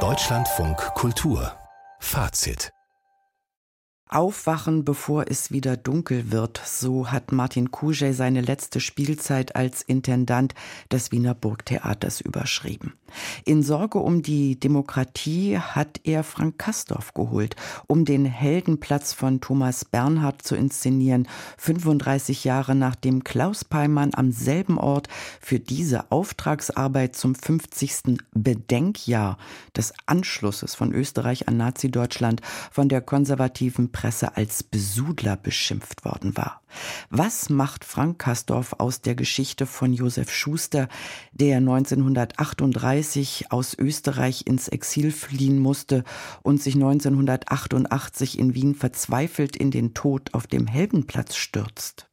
Deutschlandfunk Kultur. Fazit. Aufwachen, bevor es wieder dunkel wird, so hat Martin Kuschel seine letzte Spielzeit als Intendant des Wiener Burgtheaters überschrieben. In Sorge um die Demokratie hat er Frank Kastorf geholt, um den Heldenplatz von Thomas Bernhard zu inszenieren, 35 Jahre nachdem Klaus Peimann am selben Ort für diese Auftragsarbeit zum 50. Bedenkjahr des Anschlusses von Österreich an Nazi-Deutschland von der konservativen Presse als Besudler beschimpft worden war. Was macht Frank Kastorf aus der Geschichte von Josef Schuster, der 1938 aus Österreich ins Exil fliehen musste und sich 1988 in Wien verzweifelt in den Tod auf dem Heldenplatz stürzt?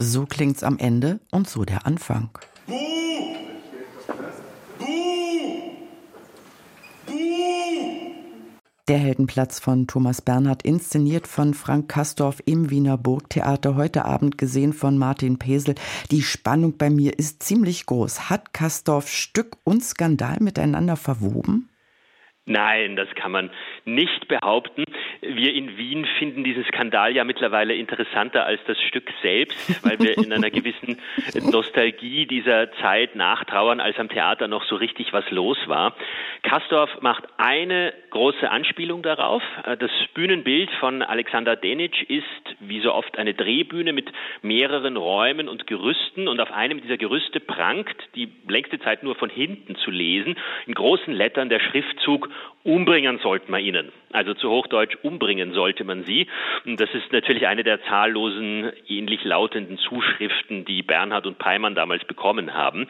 So klingt's am Ende und so der Anfang. Buh! Buh! Buh! Der Heldenplatz von Thomas Bernhard, inszeniert von Frank Kastorf im Wiener Burgtheater, heute Abend gesehen von Martin Pesel. Die Spannung bei mir ist ziemlich groß. Hat Kastorf Stück und Skandal miteinander verwoben? Nein, das kann man nicht behaupten. Wir in Wien finden diesen Skandal ja mittlerweile interessanter als das Stück selbst, weil wir in einer gewissen Nostalgie dieser Zeit nachtrauern, als am Theater noch so richtig was los war. Kastorf macht eine große Anspielung darauf. Das Bühnenbild von Alexander Denic ist wie so oft eine Drehbühne mit mehreren Räumen und Gerüsten und auf einem dieser Gerüste prangt, die längste Zeit nur von hinten zu lesen, in großen Lettern der Schriftzug Umbringen sollte man ihnen. Also zu Hochdeutsch umbringen sollte man sie. Und das ist natürlich eine der zahllosen ähnlich lautenden Zuschriften, die Bernhard und Peimann damals bekommen haben.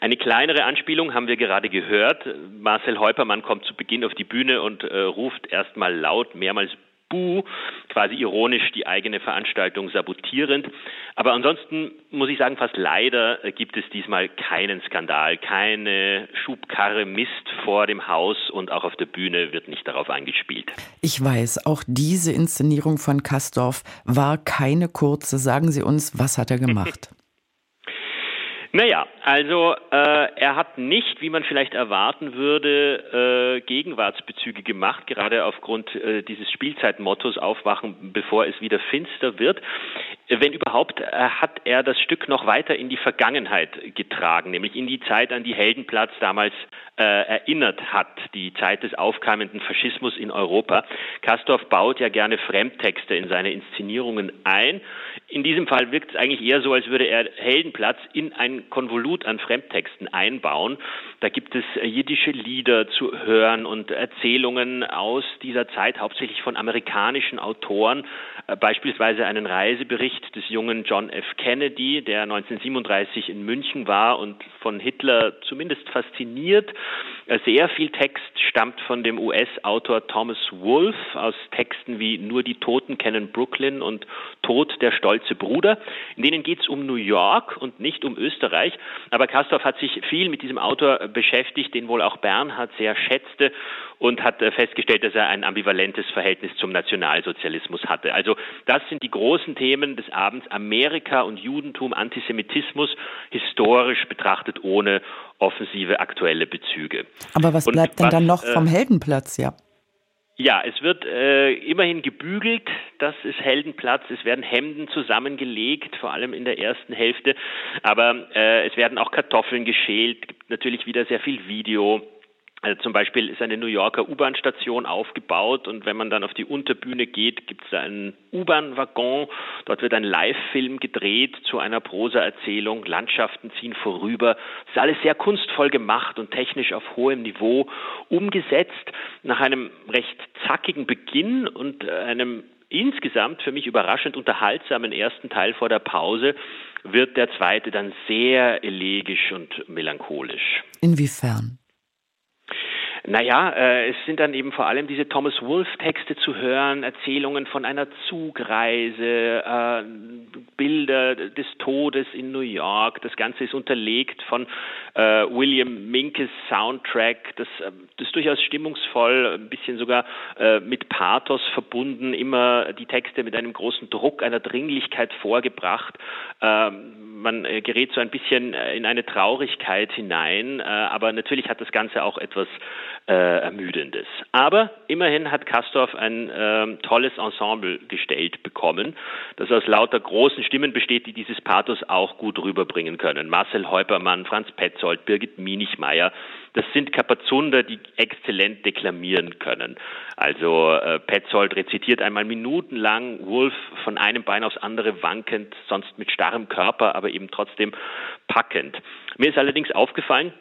Eine kleinere Anspielung haben wir gerade gehört. Marcel Heupermann kommt zu Beginn auf die Bühne und äh, ruft erstmal laut mehrmals Buh, quasi ironisch die eigene Veranstaltung sabotierend. Aber ansonsten muss ich sagen, fast leider gibt es diesmal keinen Skandal, keine Schubkarre Mist vor dem Haus und auch auf der Bühne wird nicht darauf angespielt. Ich weiß, auch diese Inszenierung von Kastorf war keine kurze. Sagen Sie uns, was hat er gemacht? Naja, also äh, er hat nicht, wie man vielleicht erwarten würde, äh, Gegenwartsbezüge gemacht, gerade aufgrund äh, dieses Spielzeitmottos Aufwachen, bevor es wieder finster wird. Wenn überhaupt, äh, hat er das Stück noch weiter in die Vergangenheit getragen, nämlich in die Zeit, an die Heldenplatz damals äh, erinnert hat, die Zeit des aufkeimenden Faschismus in Europa. Kastorf baut ja gerne Fremdtexte in seine Inszenierungen ein. In diesem Fall wirkt es eigentlich eher so, als würde er Heldenplatz in ein Konvolut an Fremdtexten einbauen. Da gibt es äh, jiddische Lieder zu hören und Erzählungen aus dieser Zeit, hauptsächlich von amerikanischen Autoren, äh, beispielsweise einen Reisebericht des jungen John F. Kennedy, der 1937 in München war und von Hitler zumindest fasziniert. Äh, sehr viel Text stammt von dem US-Autor Thomas Wolfe aus Texten wie Nur die Toten kennen Brooklyn und Tod der stolze Bruder. In denen geht es um New York und nicht um Österreich. Aber Kastorf hat sich viel mit diesem Autor beschäftigt, den wohl auch Bernhard sehr schätzte und hat äh, festgestellt, dass er ein ambivalentes Verhältnis zum Nationalsozialismus hatte. Also das sind die großen Themen des Abends Amerika und Judentum, Antisemitismus, historisch betrachtet ohne offensive aktuelle Bezüge. Aber was bleibt denn was, dann noch vom äh, Heldenplatz, ja? Ja, es wird äh, immerhin gebügelt, das ist Heldenplatz. Es werden Hemden zusammengelegt, vor allem in der ersten Hälfte. Aber äh, es werden auch Kartoffeln geschält, gibt natürlich wieder sehr viel Video. Also zum Beispiel ist eine New Yorker U-Bahn-Station aufgebaut und wenn man dann auf die Unterbühne geht, gibt es einen U-Bahn-Waggon. Dort wird ein Live-Film gedreht zu einer Prosa-Erzählung. Landschaften ziehen vorüber. Es ist alles sehr kunstvoll gemacht und technisch auf hohem Niveau umgesetzt. Nach einem recht zackigen Beginn und einem insgesamt für mich überraschend unterhaltsamen ersten Teil vor der Pause wird der zweite dann sehr elegisch und melancholisch. Inwiefern? Naja, äh, es sind dann eben vor allem diese Thomas Wolfe-Texte zu hören, Erzählungen von einer Zugreise, äh, Bilder des Todes in New York. Das Ganze ist unterlegt von äh, William Minkes Soundtrack. Das, äh, das ist durchaus stimmungsvoll, ein bisschen sogar äh, mit Pathos verbunden, immer die Texte mit einem großen Druck, einer Dringlichkeit vorgebracht. Ähm, man äh, gerät so ein bisschen in eine Traurigkeit hinein, aber natürlich hat das Ganze auch etwas äh, Ermüdendes. Aber immerhin hat Kastorf ein äh, tolles Ensemble gestellt bekommen, das aus lauter großen Stimmen besteht, die dieses Pathos auch gut rüberbringen können. Marcel Heupermann, Franz Petzold, Birgit Mienichmeier, das sind Kapazunder, die exzellent deklamieren können. Also äh, Petzold rezitiert einmal minutenlang, Wolf von einem Bein aufs andere wankend, sonst mit starrem Körper, aber eben trotzdem packend. Mir ist allerdings aufgefallen,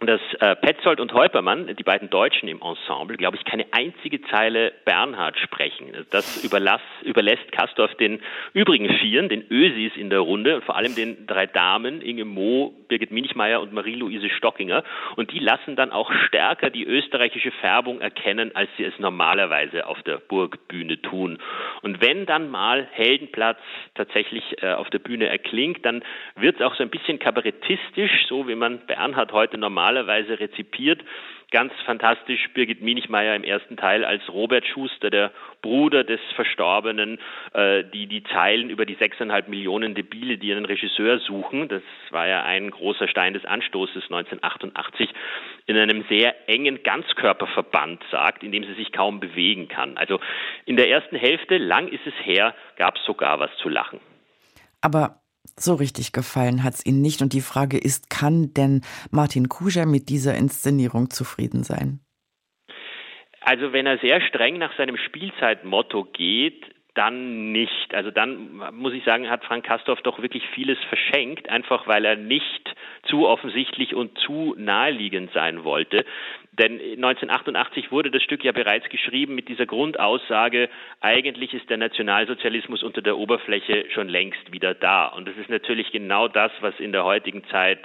dass äh, Petzold und Heupermann, die beiden Deutschen im Ensemble, glaube ich, keine einzige Zeile Bernhard sprechen. Das überlass, überlässt Kastorf den übrigen Vieren, den Ösis in der Runde, und vor allem den drei Damen, Inge Mo, Birgit Minichmeier und Marie-Louise Stockinger. Und die lassen dann auch stärker die österreichische Färbung erkennen, als sie es normalerweise auf der Burgbühne tun. Und wenn dann mal Heldenplatz tatsächlich äh, auf der Bühne erklingt, dann wird es auch so ein bisschen kabarettistisch, so wie man Bernhard heute normal normalerweise rezipiert. Ganz fantastisch Birgit Mienichmeier im ersten Teil als Robert Schuster, der Bruder des Verstorbenen, äh, die die Zeilen über die sechseinhalb Millionen Debile, die einen Regisseur suchen, das war ja ein großer Stein des Anstoßes 1988, in einem sehr engen Ganzkörperverband sagt, in dem sie sich kaum bewegen kann. Also in der ersten Hälfte, lang ist es her, gab es sogar was zu lachen. Aber so richtig gefallen hat es Ihnen nicht. Und die Frage ist, kann denn Martin Kuja mit dieser Inszenierung zufrieden sein? Also wenn er sehr streng nach seinem Spielzeitmotto geht, dann nicht. Also dann muss ich sagen, hat Frank Kastorf doch wirklich vieles verschenkt, einfach weil er nicht zu offensichtlich und zu naheliegend sein wollte. Denn 1988 wurde das Stück ja bereits geschrieben mit dieser Grundaussage, eigentlich ist der Nationalsozialismus unter der Oberfläche schon längst wieder da. Und das ist natürlich genau das, was in der heutigen Zeit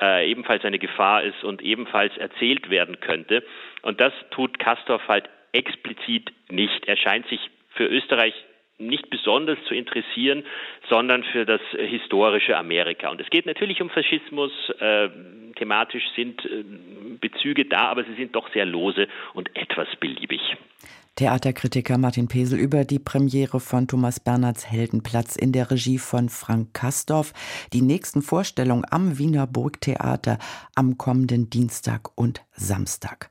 äh, ebenfalls eine Gefahr ist und ebenfalls erzählt werden könnte. Und das tut Kastorf halt explizit nicht. Er scheint sich für Österreich nicht besonders zu interessieren, sondern für das historische Amerika. Und es geht natürlich um Faschismus. Äh, thematisch sind äh, Bezüge da, aber sie sind doch sehr lose und etwas beliebig. Theaterkritiker Martin Pesel über die Premiere von Thomas Bernhards Heldenplatz in der Regie von Frank Kastorf. Die nächsten Vorstellungen am Wiener Burgtheater am kommenden Dienstag und Samstag.